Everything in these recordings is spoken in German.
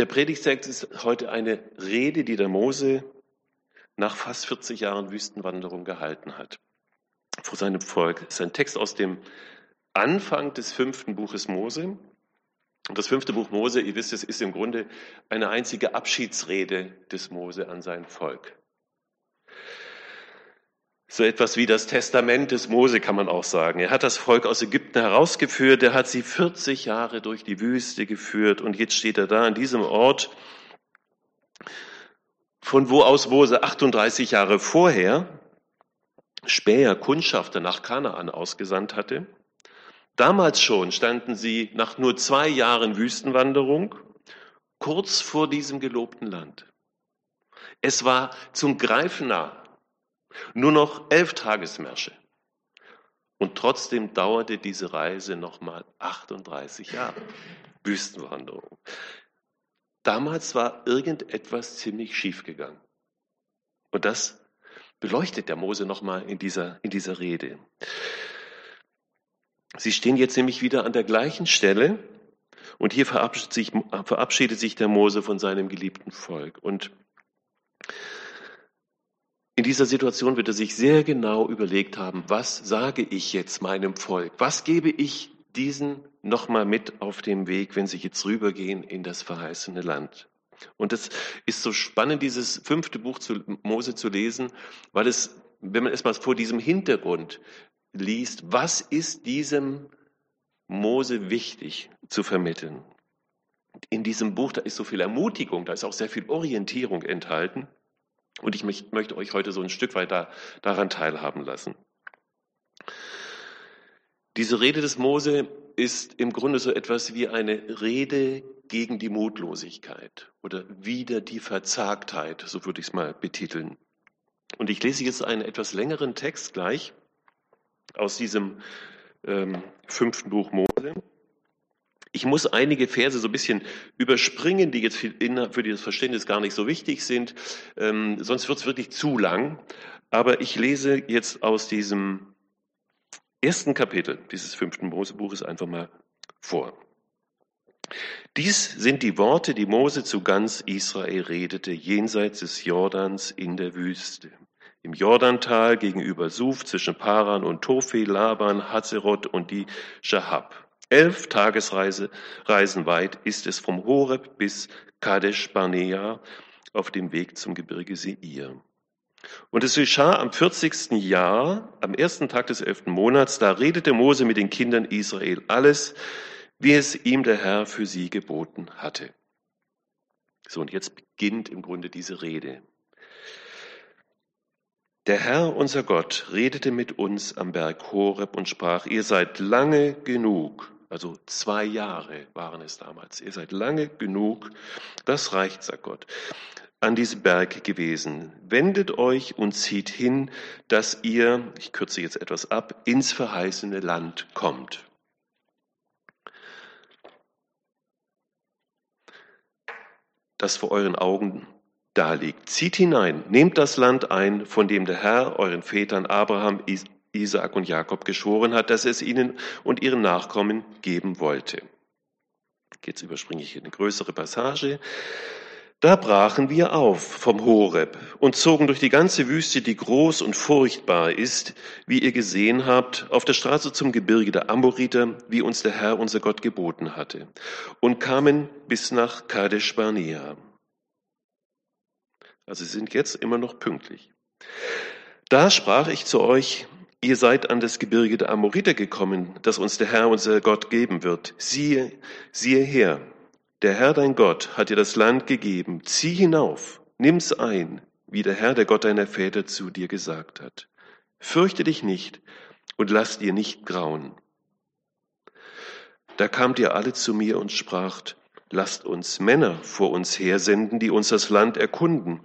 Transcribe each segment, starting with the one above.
der Predigtext ist heute eine Rede, die der Mose nach fast 40 Jahren Wüstenwanderung gehalten hat vor seinem Volk. Es ist ein Text aus dem Anfang des fünften Buches Mose. Das fünfte Buch Mose, ihr wisst es, ist im Grunde eine einzige Abschiedsrede des Mose an sein Volk. So etwas wie das Testament des Mose kann man auch sagen. Er hat das Volk aus Ägypten herausgeführt, er hat sie 40 Jahre durch die Wüste geführt und jetzt steht er da an diesem Ort, von wo aus Mose 38 Jahre vorher Späher Kundschafter nach Kanaan ausgesandt hatte. Damals schon standen sie nach nur zwei Jahren Wüstenwanderung kurz vor diesem gelobten Land. Es war zum Greifen nah. Nur noch elf Tagesmärsche. Und trotzdem dauerte diese Reise nochmal 38 Jahre. Wüstenwanderung. Damals war irgendetwas ziemlich schief gegangen. Und das beleuchtet der Mose nochmal in dieser, in dieser Rede. Sie stehen jetzt nämlich wieder an der gleichen Stelle und hier verabschiedet sich, verabschiedet sich der Mose von seinem geliebten Volk. Und in dieser Situation wird er sich sehr genau überlegt haben, was sage ich jetzt meinem Volk? Was gebe ich diesen nochmal mit auf dem Weg, wenn sie jetzt rübergehen in das verheißene Land? Und es ist so spannend, dieses fünfte Buch zu Mose zu lesen, weil es, wenn man erstmal vor diesem Hintergrund liest, was ist diesem Mose wichtig zu vermitteln? In diesem Buch, da ist so viel Ermutigung, da ist auch sehr viel Orientierung enthalten. Und ich möchte euch heute so ein Stück weit da, daran teilhaben lassen. Diese Rede des Mose ist im Grunde so etwas wie eine Rede gegen die Mutlosigkeit oder wider die Verzagtheit, so würde ich es mal betiteln. Und ich lese jetzt einen etwas längeren Text gleich aus diesem ähm, fünften Buch Mose. Ich muss einige Verse so ein bisschen überspringen, die jetzt für das Verständnis gar nicht so wichtig sind, ähm, sonst wird es wirklich zu lang. Aber ich lese jetzt aus diesem ersten Kapitel dieses fünften Mosebuches einfach mal vor. Dies sind die Worte, die Mose zu ganz Israel redete, jenseits des Jordans in der Wüste. Im Jordantal gegenüber Suf zwischen Paran und Tophel, Laban, Hazeroth und die Shahab. Elf Tagesreisen weit ist es vom Horeb bis Kadesh Barnea auf dem Weg zum Gebirge Seir. Und es geschah am 40. Jahr, am ersten Tag des elften Monats, da redete Mose mit den Kindern Israel alles, wie es ihm der Herr für sie geboten hatte. So, und jetzt beginnt im Grunde diese Rede. Der Herr, unser Gott, redete mit uns am Berg Horeb und sprach, ihr seid lange genug also zwei Jahre waren es damals. Ihr seid lange genug, das reicht, sagt Gott, an diesem Berg gewesen. Wendet euch und zieht hin, dass ihr, ich kürze jetzt etwas ab, ins verheißene Land kommt. Das vor euren Augen da liegt. Zieht hinein, nehmt das Land ein, von dem der Herr euren Vätern Abraham, Isaak und Jakob geschworen hat, dass er es ihnen und ihren Nachkommen geben wollte. Jetzt überspringe ich eine größere Passage. Da brachen wir auf vom Horeb und zogen durch die ganze Wüste, die groß und furchtbar ist, wie ihr gesehen habt, auf der Straße zum Gebirge der Amoriter, wie uns der Herr unser Gott geboten hatte, und kamen bis nach Kadesh Barnea. Also sie sind jetzt immer noch pünktlich. Da sprach ich zu euch, Ihr seid an das Gebirge der Amoriter gekommen, das uns der Herr, unser Gott, geben wird. Siehe, siehe her, der Herr dein Gott hat dir das Land gegeben. Zieh hinauf, nimm's ein, wie der Herr, der Gott deiner Väter zu dir gesagt hat. Fürchte dich nicht und lass dir nicht grauen. Da kamt ihr alle zu mir und spracht, Lasst uns Männer vor uns hersenden, die uns das Land erkunden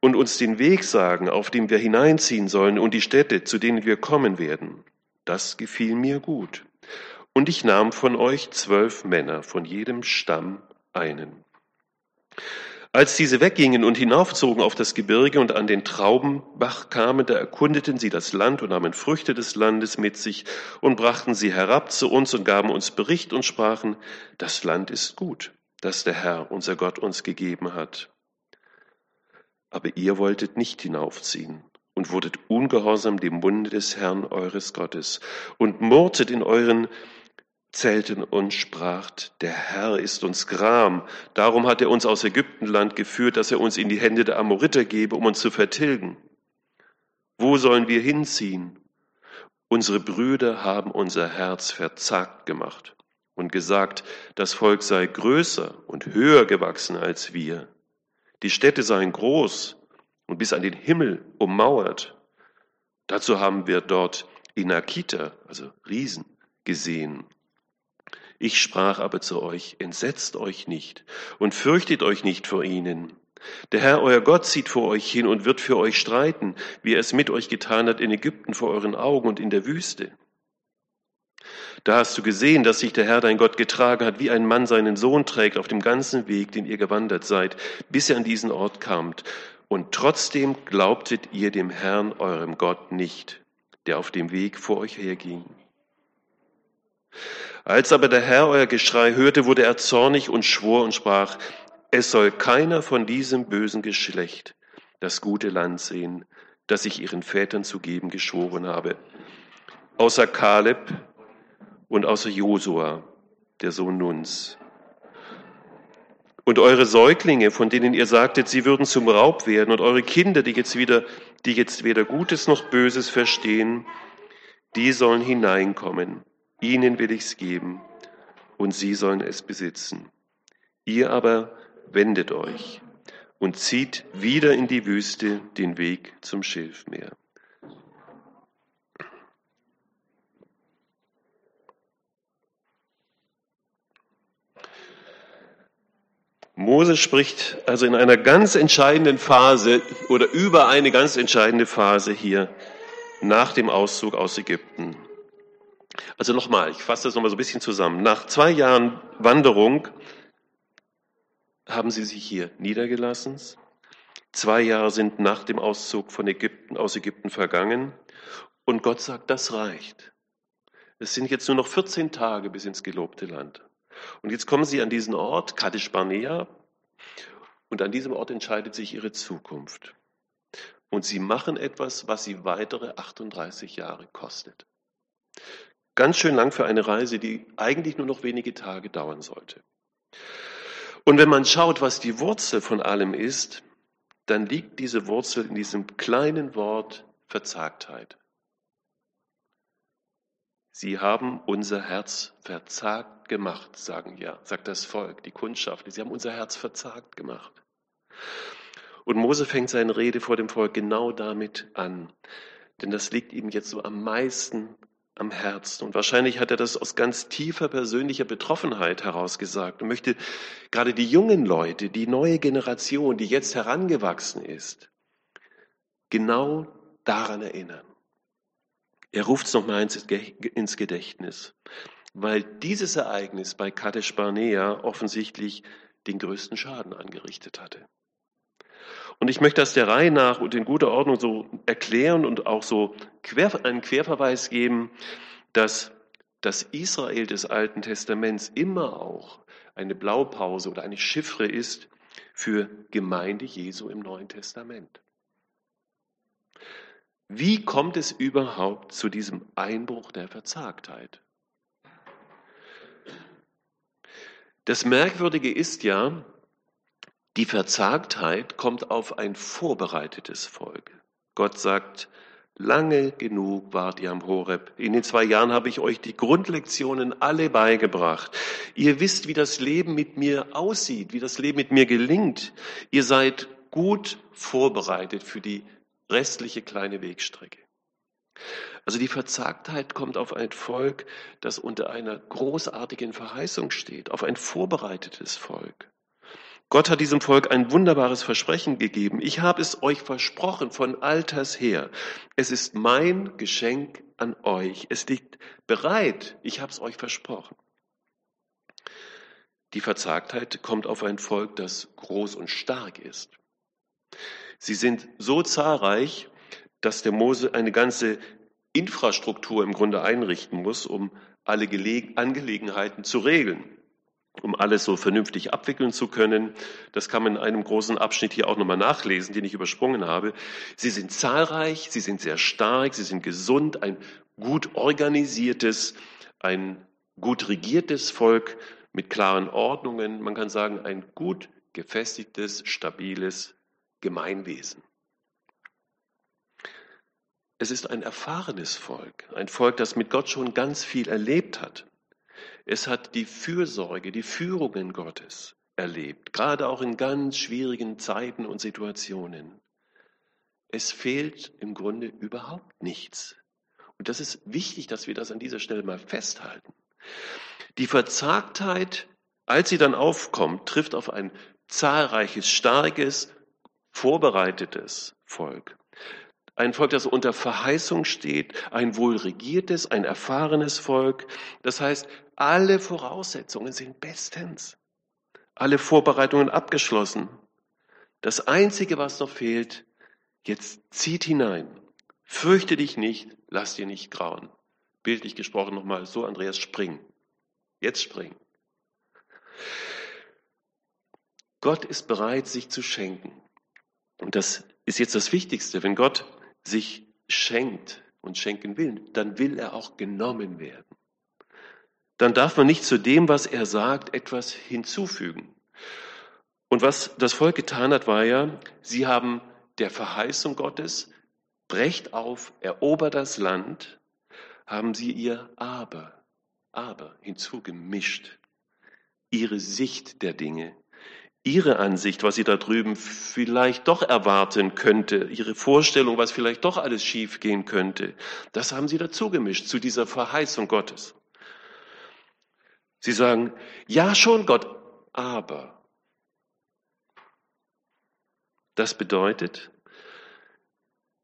und uns den Weg sagen, auf dem wir hineinziehen sollen und die Städte, zu denen wir kommen werden. Das gefiel mir gut. Und ich nahm von euch zwölf Männer, von jedem Stamm einen. Als diese weggingen und hinaufzogen auf das Gebirge und an den Traubenbach kamen, da erkundeten sie das Land und nahmen Früchte des Landes mit sich und brachten sie herab zu uns und gaben uns Bericht und sprachen, das Land ist gut. Das der Herr, unser Gott, uns gegeben hat. Aber ihr wolltet nicht hinaufziehen und wurdet ungehorsam dem Munde des Herrn eures Gottes und murrtet in euren Zelten und spracht, der Herr ist uns Gram, darum hat er uns aus Ägyptenland geführt, dass er uns in die Hände der Amoriter gebe, um uns zu vertilgen. Wo sollen wir hinziehen? Unsere Brüder haben unser Herz verzagt gemacht und gesagt, das Volk sei größer und höher gewachsen als wir. Die Städte seien groß und bis an den Himmel ummauert. Dazu haben wir dort Inakita, also Riesen, gesehen. Ich sprach aber zu euch, entsetzt euch nicht und fürchtet euch nicht vor ihnen. Der Herr, euer Gott, zieht vor euch hin und wird für euch streiten, wie er es mit euch getan hat in Ägypten vor euren Augen und in der Wüste. Da hast du gesehen, dass sich der Herr dein Gott getragen hat, wie ein Mann seinen Sohn trägt auf dem ganzen Weg, den ihr gewandert seid, bis ihr an diesen Ort kamt. Und trotzdem glaubtet ihr dem Herrn, eurem Gott, nicht, der auf dem Weg vor euch herging. Als aber der Herr euer Geschrei hörte, wurde er zornig und schwor und sprach, es soll keiner von diesem bösen Geschlecht das gute Land sehen, das ich ihren Vätern zu geben geschworen habe, außer Kaleb und außer Josua, der Sohn Nuns. Und eure Säuglinge, von denen ihr sagtet, sie würden zum Raub werden, und eure Kinder, die jetzt wieder, die jetzt weder Gutes noch Böses verstehen, die sollen hineinkommen. Ihnen will ich's geben, und sie sollen es besitzen. Ihr aber wendet euch und zieht wieder in die Wüste den Weg zum Schilfmeer. Mose spricht also in einer ganz entscheidenden Phase oder über eine ganz entscheidende Phase hier nach dem Auszug aus Ägypten. Also nochmal, ich fasse das nochmal so ein bisschen zusammen. Nach zwei Jahren Wanderung haben sie sich hier niedergelassen. Zwei Jahre sind nach dem Auszug von Ägypten, aus Ägypten vergangen. Und Gott sagt, das reicht. Es sind jetzt nur noch 14 Tage bis ins gelobte Land. Und jetzt kommen sie an diesen Ort, Kadesh Barnea, und an diesem Ort entscheidet sich ihre Zukunft. Und sie machen etwas, was sie weitere 38 Jahre kostet. Ganz schön lang für eine Reise, die eigentlich nur noch wenige Tage dauern sollte. Und wenn man schaut, was die Wurzel von allem ist, dann liegt diese Wurzel in diesem kleinen Wort Verzagtheit. Sie haben unser Herz verzagt gemacht, sagen ja, sagt das Volk, die Kundschaft. Sie haben unser Herz verzagt gemacht. Und Mose fängt seine Rede vor dem Volk genau damit an. Denn das liegt ihm jetzt so am meisten am Herzen. Und wahrscheinlich hat er das aus ganz tiefer persönlicher Betroffenheit herausgesagt und möchte gerade die jungen Leute, die neue Generation, die jetzt herangewachsen ist, genau daran erinnern. Er ruft es nochmal ins Gedächtnis, weil dieses Ereignis bei Kadesh Barnea offensichtlich den größten Schaden angerichtet hatte. Und ich möchte das der Reihe nach und in guter Ordnung so erklären und auch so einen Querverweis geben, dass das Israel des Alten Testaments immer auch eine Blaupause oder eine Chiffre ist für Gemeinde Jesu im Neuen Testament. Wie kommt es überhaupt zu diesem Einbruch der Verzagtheit? Das Merkwürdige ist ja, die Verzagtheit kommt auf ein vorbereitetes Volk. Gott sagt, lange genug wart ihr am Horeb. In den zwei Jahren habe ich euch die Grundlektionen alle beigebracht. Ihr wisst, wie das Leben mit mir aussieht, wie das Leben mit mir gelingt. Ihr seid gut vorbereitet für die restliche kleine Wegstrecke. Also die Verzagtheit kommt auf ein Volk, das unter einer großartigen Verheißung steht, auf ein vorbereitetes Volk. Gott hat diesem Volk ein wunderbares Versprechen gegeben. Ich habe es euch versprochen von alters her. Es ist mein Geschenk an euch. Es liegt bereit. Ich habe es euch versprochen. Die Verzagtheit kommt auf ein Volk, das groß und stark ist. Sie sind so zahlreich, dass der Mose eine ganze Infrastruktur im Grunde einrichten muss, um alle Angelegenheiten zu regeln. um alles so vernünftig abwickeln zu können. Das kann man in einem großen Abschnitt hier auch nochmal nachlesen, den ich übersprungen habe. Sie sind zahlreich, sie sind sehr stark, sie sind gesund, ein gut organisiertes, ein gut regiertes Volk mit klaren Ordnungen. Man kann sagen, ein gut gefestigtes, stabiles Gemeinwesen. Es ist ein erfahrenes Volk, ein Volk, das mit Gott schon ganz viel erlebt hat. Es hat die Fürsorge, die Führungen Gottes erlebt, gerade auch in ganz schwierigen Zeiten und Situationen. Es fehlt im Grunde überhaupt nichts. Und das ist wichtig, dass wir das an dieser Stelle mal festhalten. Die Verzagtheit, als sie dann aufkommt, trifft auf ein zahlreiches, starkes, vorbereitetes Volk. Ein Volk, das unter Verheißung steht, ein wohlregiertes, ein erfahrenes Volk. Das heißt, alle Voraussetzungen sind bestens. Alle Vorbereitungen abgeschlossen. Das Einzige, was noch fehlt, jetzt zieht hinein. Fürchte dich nicht, lass dir nicht grauen. Bildlich gesprochen nochmal, so Andreas, spring. Jetzt spring. Gott ist bereit, sich zu schenken. Und das ist jetzt das Wichtigste. Wenn Gott sich schenkt und schenken will, dann will er auch genommen werden. Dann darf man nicht zu dem, was er sagt, etwas hinzufügen. Und was das Volk getan hat, war ja, sie haben der Verheißung Gottes, brecht auf, erobert das Land, haben sie ihr Aber, Aber hinzugemischt. Ihre Sicht der Dinge, ihre Ansicht, was sie da drüben vielleicht doch erwarten könnte, ihre Vorstellung, was vielleicht doch alles schief gehen könnte, das haben sie dazu gemischt zu dieser Verheißung Gottes. Sie sagen, ja schon Gott, aber. Das bedeutet,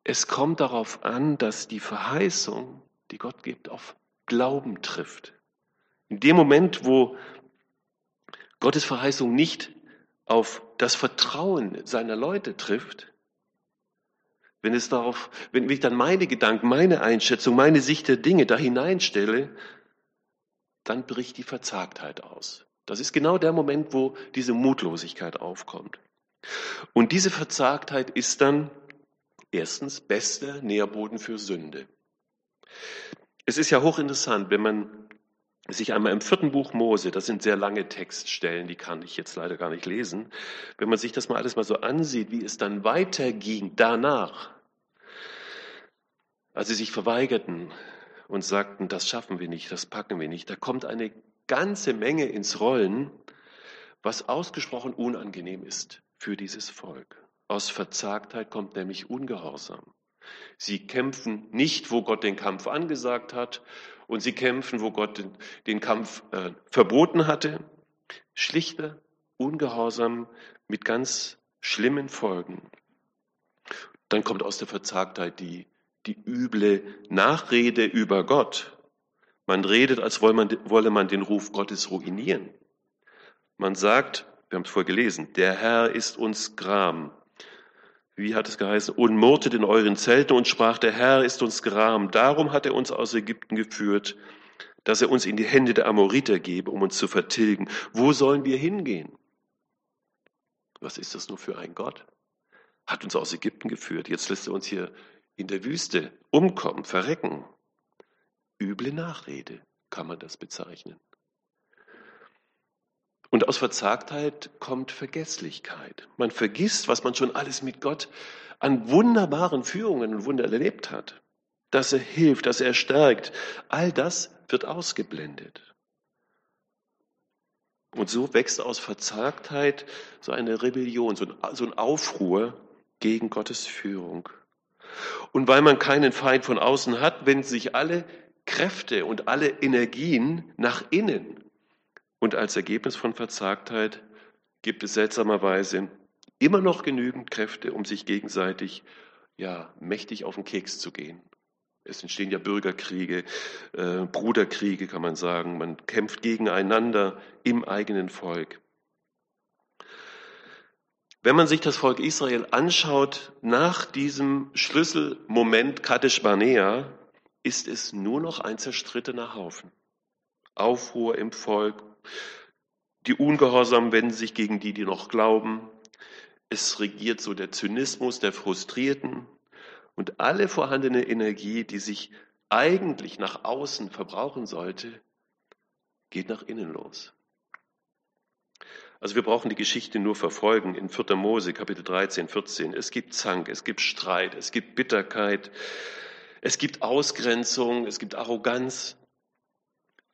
es kommt darauf an, dass die Verheißung, die Gott gibt, auf Glauben trifft. In dem Moment, wo Gottes Verheißung nicht auf das Vertrauen seiner Leute trifft, wenn es darauf, wenn ich dann meine Gedanken, meine Einschätzung, meine Sicht der Dinge da hineinstelle, dann bricht die Verzagtheit aus. Das ist genau der Moment, wo diese Mutlosigkeit aufkommt. Und diese Verzagtheit ist dann erstens bester Nährboden für Sünde. Es ist ja hochinteressant, wenn man sich einmal im vierten Buch Mose, das sind sehr lange Textstellen, die kann ich jetzt leider gar nicht lesen, wenn man sich das mal alles mal so ansieht, wie es dann weiterging danach, als sie sich verweigerten und sagten, das schaffen wir nicht, das packen wir nicht, da kommt eine ganze Menge ins Rollen, was ausgesprochen unangenehm ist für dieses Volk. Aus Verzagtheit kommt nämlich Ungehorsam. Sie kämpfen nicht, wo Gott den Kampf angesagt hat und sie kämpfen, wo Gott den, den Kampf äh, verboten hatte. Schlichter Ungehorsam mit ganz schlimmen Folgen. Dann kommt aus der Verzagtheit die, die üble Nachrede über Gott. Man redet, als wolle man, wolle man den Ruf Gottes ruinieren. Man sagt, wir haben es vorher gelesen, der Herr ist uns Gram wie hat es geheißen, und murrtet in euren Zelten und sprach, der Herr ist uns geram. Darum hat er uns aus Ägypten geführt, dass er uns in die Hände der Amoriter gebe, um uns zu vertilgen. Wo sollen wir hingehen? Was ist das nur für ein Gott? Hat uns aus Ägypten geführt. Jetzt lässt er uns hier in der Wüste umkommen, verrecken. Üble Nachrede kann man das bezeichnen. Und aus Verzagtheit kommt Vergesslichkeit. Man vergisst, was man schon alles mit Gott an wunderbaren Führungen und Wunder erlebt hat. Dass er hilft, dass er stärkt. All das wird ausgeblendet. Und so wächst aus Verzagtheit so eine Rebellion, so ein, Aufruhr gegen Gottes Führung. Und weil man keinen Feind von außen hat, wenden sich alle Kräfte und alle Energien nach innen. Und als Ergebnis von Verzagtheit gibt es seltsamerweise immer noch genügend Kräfte, um sich gegenseitig ja mächtig auf den Keks zu gehen. Es entstehen ja Bürgerkriege, äh, Bruderkriege, kann man sagen. Man kämpft gegeneinander im eigenen Volk. Wenn man sich das Volk Israel anschaut, nach diesem Schlüsselmoment Kadesh Barnea, ist es nur noch ein zerstrittener Haufen. Aufruhr im Volk, Die Ungehorsamen wenden sich gegen die, die noch glauben. Es regiert so der Zynismus der Frustrierten und alle vorhandene Energie, die sich eigentlich nach außen verbrauchen sollte, geht nach innen los. Also wir brauchen die Geschichte nur verfolgen in 4. Mose, Kapitel 13, 14. Es gibt Zank, es gibt Streit, es gibt Bitterkeit, es gibt Ausgrenzung, es gibt Arroganz.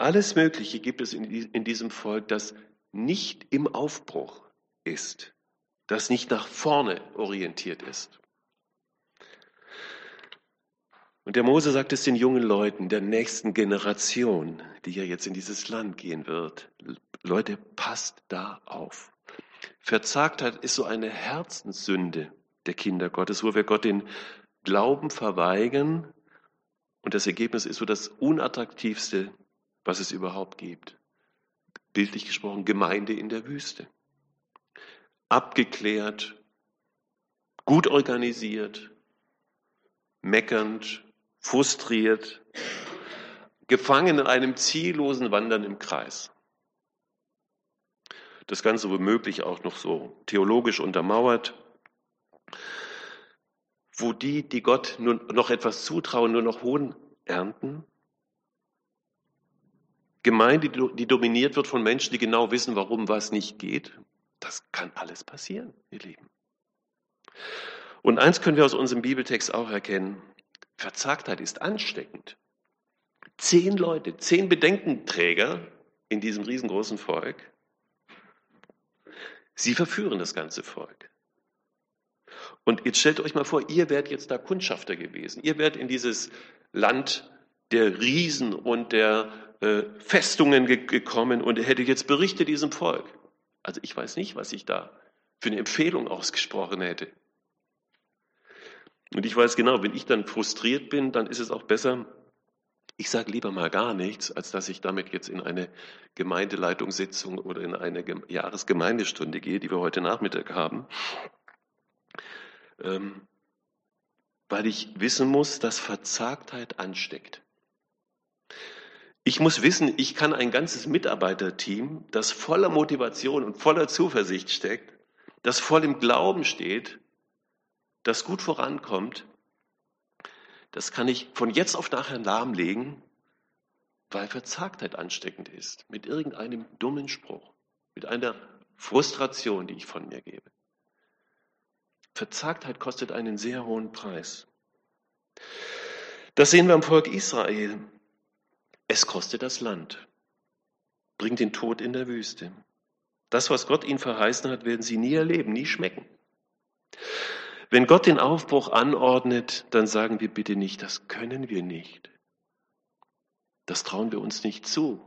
Alles Mögliche gibt es in diesem Volk, das nicht im Aufbruch ist, das nicht nach vorne orientiert ist. Und der Mose sagt es den jungen Leuten der nächsten Generation, die ja jetzt in dieses Land gehen wird. Leute, passt da auf. Verzagtheit ist so eine Herzenssünde der Kinder Gottes, wo wir Gott den Glauben verweigern und das Ergebnis ist so das unattraktivste, was es überhaupt gibt. Bildlich gesprochen, Gemeinde in der Wüste. Abgeklärt, gut organisiert, meckernd, frustriert, gefangen in einem ziellosen Wandern im Kreis. Das Ganze womöglich auch noch so theologisch untermauert, wo die, die Gott nur noch etwas zutrauen, nur noch Hohn ernten. Gemeinde, die dominiert wird von Menschen, die genau wissen, warum was nicht geht. Das kann alles passieren, ihr Lieben. Und eins können wir aus unserem Bibeltext auch erkennen. Verzagtheit ist ansteckend. Zehn Leute, zehn Bedenkenträger in diesem riesengroßen Volk, sie verführen das ganze Volk. Und jetzt stellt euch mal vor, ihr wärt jetzt da Kundschafter gewesen. Ihr wärt in dieses Land der Riesen und der äh, Festungen ge gekommen und hättet jetzt berichtet diesem Volk. Also ich weiß nicht, was ich da für eine Empfehlung ausgesprochen hätte. Und ich weiß genau, wenn ich dann frustriert bin, dann ist es auch besser, ich sage lieber mal gar nichts, als dass ich damit jetzt in eine Gemeindeleitungssitzung oder in eine Jahresgemeindestunde gehe, die wir heute Nachmittag haben, ähm, weil ich wissen muss, dass Verzagtheit ansteckt. Ich muss wissen, ich kann ein ganzes Mitarbeiterteam, das voller Motivation und voller Zuversicht steckt, das voll im Glauben steht, das gut vorankommt, das kann ich von jetzt auf nachher lahmlegen, weil Verzagtheit ansteckend ist, mit irgendeinem dummen Spruch, mit einer Frustration, die ich von mir gebe. Verzagtheit kostet einen sehr hohen Preis. Das sehen wir am Volk Israel. Es kostet das Land, bringt den Tod in der Wüste. Das, was Gott ihnen verheißen hat, werden sie nie erleben, nie schmecken. Wenn Gott den Aufbruch anordnet, dann sagen wir bitte nicht, das können wir nicht. Das trauen wir uns nicht zu.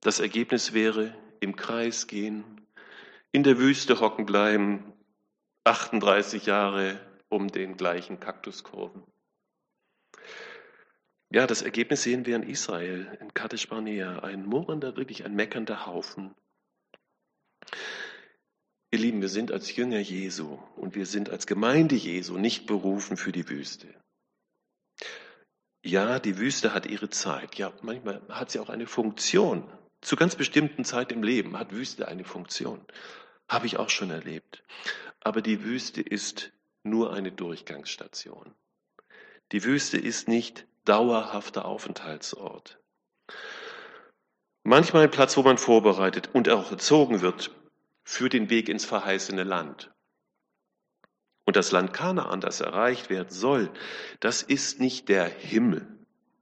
Das Ergebnis wäre im Kreis gehen, in der Wüste hocken bleiben, 38 Jahre um den gleichen Kaktuskurven. Ja, das Ergebnis sehen wir in Israel, in Kadesh Barnea, ein murrender, wirklich ein meckernder Haufen. Ihr Lieben, wir sind als Jünger Jesu und wir sind als Gemeinde Jesu nicht berufen für die Wüste. Ja, die Wüste hat ihre Zeit. Ja, manchmal hat sie auch eine Funktion. Zu ganz bestimmten Zeit im Leben hat Wüste eine Funktion. Habe ich auch schon erlebt. Aber die Wüste ist nur eine Durchgangsstation. Die Wüste ist nicht dauerhafter Aufenthaltsort. Manchmal ein Platz, wo man vorbereitet und auch erzogen wird für den Weg ins verheißene Land. Und das Land Kanaan, das erreicht werden soll, das ist nicht der Himmel.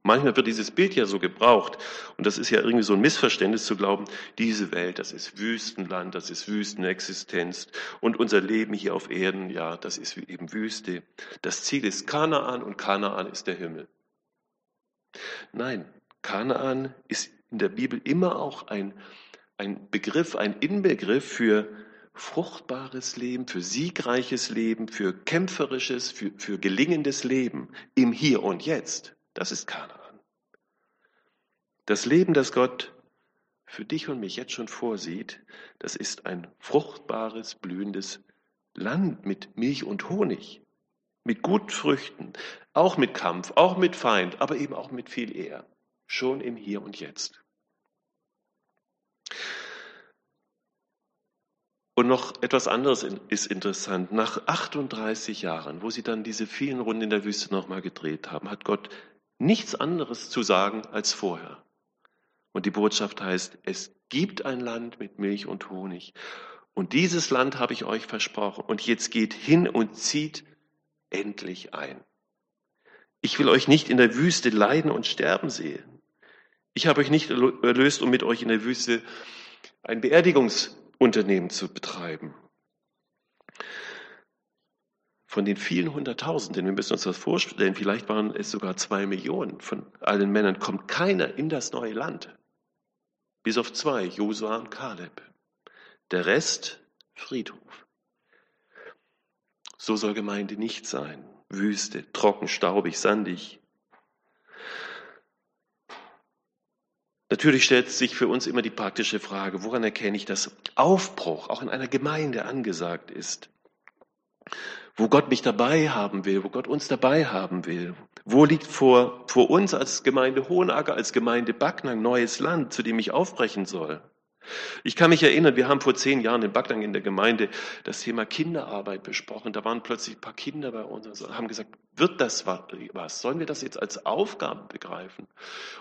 Manchmal wird dieses Bild ja so gebraucht, und das ist ja irgendwie so ein Missverständnis zu glauben, diese Welt, das ist Wüstenland, das ist Wüstenexistenz, und unser Leben hier auf Erden, ja, das ist eben Wüste. Das Ziel ist Kanaan und Kanaan ist der Himmel. Nein, Kanaan ist in der Bibel immer auch ein ein Begriff, ein Inbegriff für fruchtbares Leben, für siegreiches Leben, für kämpferisches, für, für gelingendes Leben im Hier und Jetzt. Das ist Kanaan. Das Leben, das Gott für dich und mich jetzt schon vorsieht, das ist ein fruchtbares, blühendes Land mit Milch und Honig, mit guten Früchten, auch mit Kampf, auch mit Feind, aber eben auch mit viel Ehr, schon im Hier und Jetzt. Und noch etwas anderes ist interessant. Nach 38 Jahren, wo sie dann diese vielen Runden in der Wüste nochmal gedreht haben, hat Gott nichts anderes zu sagen als vorher. Und die Botschaft heißt, es gibt ein Land mit Milch und Honig. Und dieses Land habe ich euch versprochen. Und jetzt geht hin und zieht endlich ein. Ich will euch nicht in der Wüste leiden und sterben sehen. Ich habe euch nicht erlöst, um mit euch in der Wüste ein Beerdigungsunternehmen zu betreiben. Von den vielen Hunderttausenden, wir müssen uns das vorstellen, vielleicht waren es sogar zwei Millionen von allen Männern, kommt keiner in das neue Land. Bis auf zwei, Josua und Kaleb. Der Rest Friedhof. So soll Gemeinde nicht sein. Wüste, trocken, staubig, sandig. Natürlich stellt sich für uns immer die praktische Frage, woran erkenne ich, dass Aufbruch auch in einer Gemeinde angesagt ist? Wo Gott mich dabei haben will, wo Gott uns dabei haben will. Wo liegt vor, vor uns als Gemeinde Hohenacker, als Gemeinde Backnang neues Land, zu dem ich aufbrechen soll? Ich kann mich erinnern, wir haben vor zehn Jahren in Backnang in der Gemeinde das Thema Kinderarbeit besprochen. Da waren plötzlich ein paar Kinder bei uns und haben gesagt, wird das was? Sollen wir das jetzt als Aufgabe begreifen?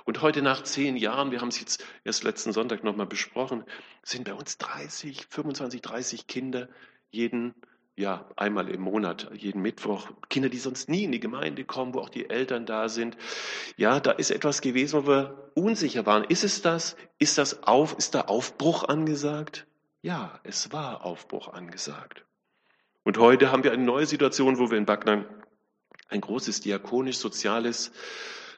Und heute nach zehn Jahren, wir haben es jetzt erst letzten Sonntag nochmal besprochen, sind bei uns 30, 25, 30 Kinder jeden ja, einmal im Monat, jeden Mittwoch, Kinder, die sonst nie in die Gemeinde kommen, wo auch die Eltern da sind. Ja, da ist etwas gewesen, wo wir unsicher waren. Ist es das? Ist das auf, ist da Aufbruch angesagt? Ja, es war Aufbruch angesagt. Und heute haben wir eine neue Situation, wo wir in Backnang ein großes diakonisch-soziales,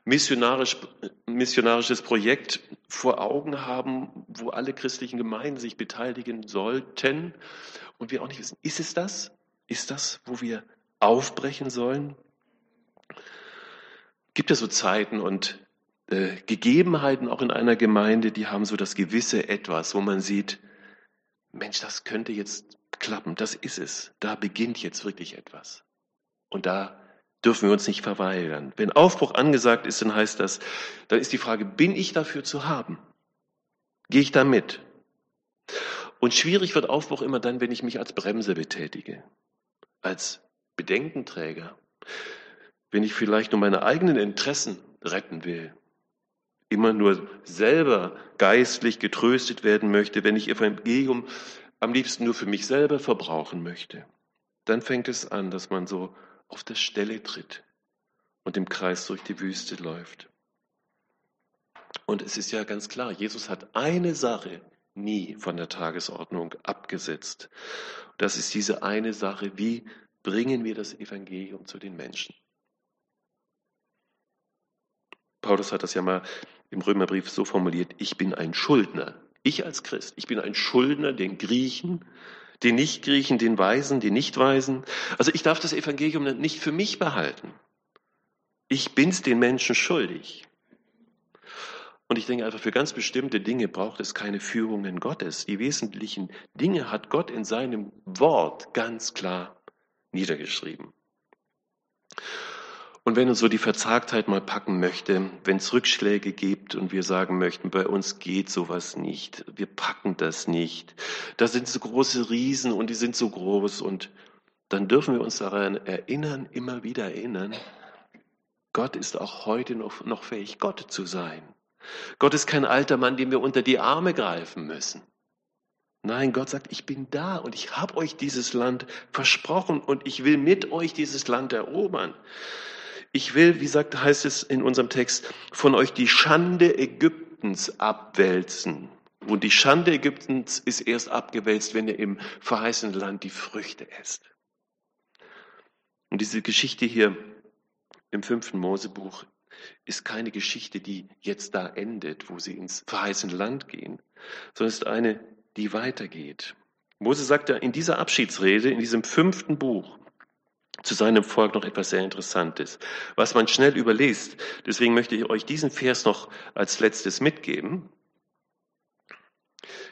missionarisch, missionarisches Projekt vor Augen haben, wo alle christlichen Gemeinden sich beteiligen sollten und wir auch nicht wissen, ist es das? Ist das, wo wir aufbrechen sollen? Gibt es so Zeiten und äh, Gegebenheiten auch in einer Gemeinde, die haben so das gewisse Etwas, wo man sieht, Mensch, das könnte jetzt klappen, das ist es. Da beginnt jetzt wirklich etwas. Und da dürfen wir uns nicht verweigern. Wenn Aufbruch angesagt ist, dann heißt das, dann ist die Frage, bin ich dafür zu haben? Gehe ich da mit? Und schwierig wird Aufbruch immer dann, wenn ich mich als Bremse betätige, als Bedenkenträger, wenn ich vielleicht nur meine eigenen Interessen retten will, immer nur selber geistlich getröstet werden möchte, wenn ich Evangelium am liebsten nur für mich selber verbrauchen möchte, dann fängt es an, dass man so auf der Stelle tritt und im Kreis durch die Wüste läuft. Und es ist ja ganz klar, Jesus hat eine Sache nie von der Tagesordnung abgesetzt. Das ist diese eine Sache, wie bringen wir das Evangelium zu den Menschen? Paulus hat das ja mal im Römerbrief so formuliert, ich bin ein Schuldner. Ich als Christ, ich bin ein Schuldner den Griechen, den Nicht-Griechen, den Weisen, den Nicht-Weisen. Also ich darf das Evangelium nicht für mich behalten. Ich bin's den Menschen schuldig. Und ich denke einfach, für ganz bestimmte Dinge braucht es keine Führungen Gottes. Die wesentlichen Dinge hat Gott in seinem Wort ganz klar niedergeschrieben. Und wenn uns so die Verzagtheit mal packen möchte, wenn es Rückschläge gibt und wir sagen möchten, bei uns geht sowas nicht, wir packen das nicht, da sind so große Riesen und die sind so groß und dann dürfen wir uns daran erinnern, immer wieder erinnern, Gott ist auch heute noch, noch fähig, Gott zu sein. Gott ist kein alter Mann, dem wir unter die Arme greifen müssen. Nein, Gott sagt, ich bin da und ich habe euch dieses Land versprochen und ich will mit euch dieses Land erobern. Ich will, wie sagt, heißt es in unserem Text, von euch die Schande Ägyptens abwälzen. Und die Schande Ägyptens ist erst abgewälzt, wenn ihr im verheißenen Land die Früchte esst. Und diese Geschichte hier im fünften Mosebuch ist keine Geschichte, die jetzt da endet, wo sie ins verheißene Land gehen, sondern ist eine, die weitergeht. Mose sagt ja in dieser Abschiedsrede, in diesem fünften Buch, zu seinem Volk noch etwas sehr Interessantes, was man schnell überliest. Deswegen möchte ich euch diesen Vers noch als letztes mitgeben.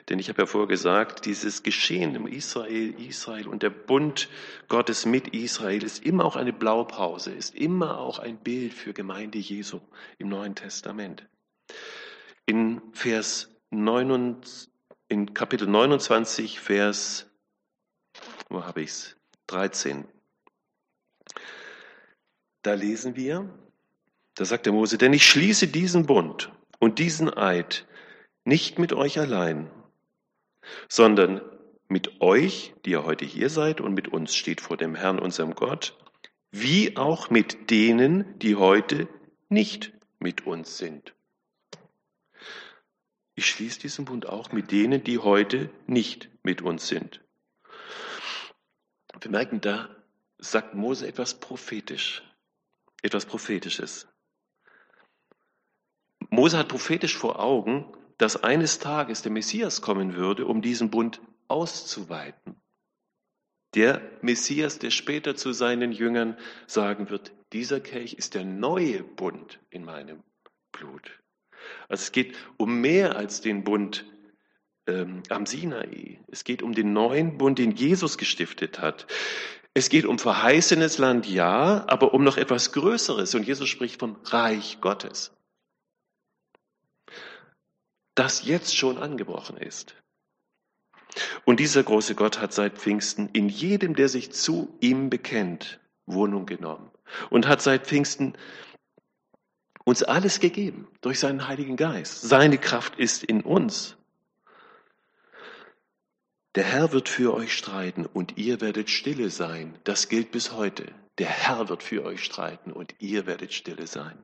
Denn ich habe ja vorher gesagt, dieses Geschehen im Israel, Israel und der Bund Gottes mit Israel ist immer auch eine Blaupause, ist immer auch ein Bild für Gemeinde Jesu im Neuen Testament. In Vers 9, in Kapitel 29, Vers Wo habe ich es? 13. Da lesen wir, da sagt der Mose, denn ich schließe diesen Bund und diesen Eid nicht mit euch allein, sondern mit euch, die ihr heute hier seid und mit uns steht vor dem Herrn, unserem Gott, wie auch mit denen, die heute nicht mit uns sind. Ich schließe diesen Bund auch mit denen, die heute nicht mit uns sind. Wir merken, da sagt Mose etwas prophetisch etwas Prophetisches. Mose hat prophetisch vor Augen, dass eines Tages der Messias kommen würde, um diesen Bund auszuweiten. Der Messias, der später zu seinen Jüngern sagen wird, dieser Kelch ist der neue Bund in meinem Blut. Also es geht um mehr als den Bund ähm, am Sinai. Es geht um den neuen Bund, den Jesus gestiftet hat. Es geht um verheißenes Land, ja, aber um noch etwas Größeres. Und Jesus spricht vom Reich Gottes, das jetzt schon angebrochen ist. Und dieser große Gott hat seit Pfingsten in jedem, der sich zu ihm bekennt, Wohnung genommen und hat seit Pfingsten uns alles gegeben durch seinen Heiligen Geist. Seine Kraft ist in uns. Der Herr wird für euch streiten und ihr werdet stille sein. Das gilt bis heute. Der Herr wird für euch streiten und ihr werdet stille sein.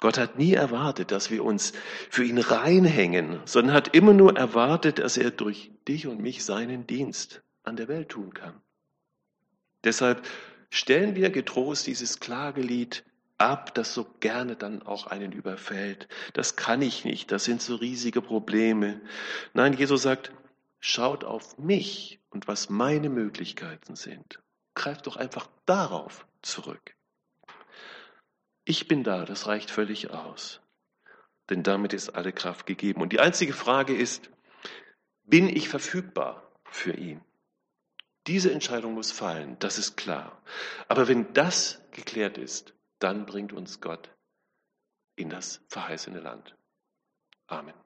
Gott hat nie erwartet, dass wir uns für ihn reinhängen, sondern hat immer nur erwartet, dass er durch dich und mich seinen Dienst an der Welt tun kann. Deshalb stellen wir getrost dieses Klagelied ab, das so gerne dann auch einen überfällt. Das kann ich nicht, das sind so riesige Probleme. Nein, Jesus sagt, Schaut auf mich und was meine Möglichkeiten sind. Greift doch einfach darauf zurück. Ich bin da, das reicht völlig aus. Denn damit ist alle Kraft gegeben. Und die einzige Frage ist, bin ich verfügbar für ihn? Diese Entscheidung muss fallen, das ist klar. Aber wenn das geklärt ist, dann bringt uns Gott in das verheißene Land. Amen.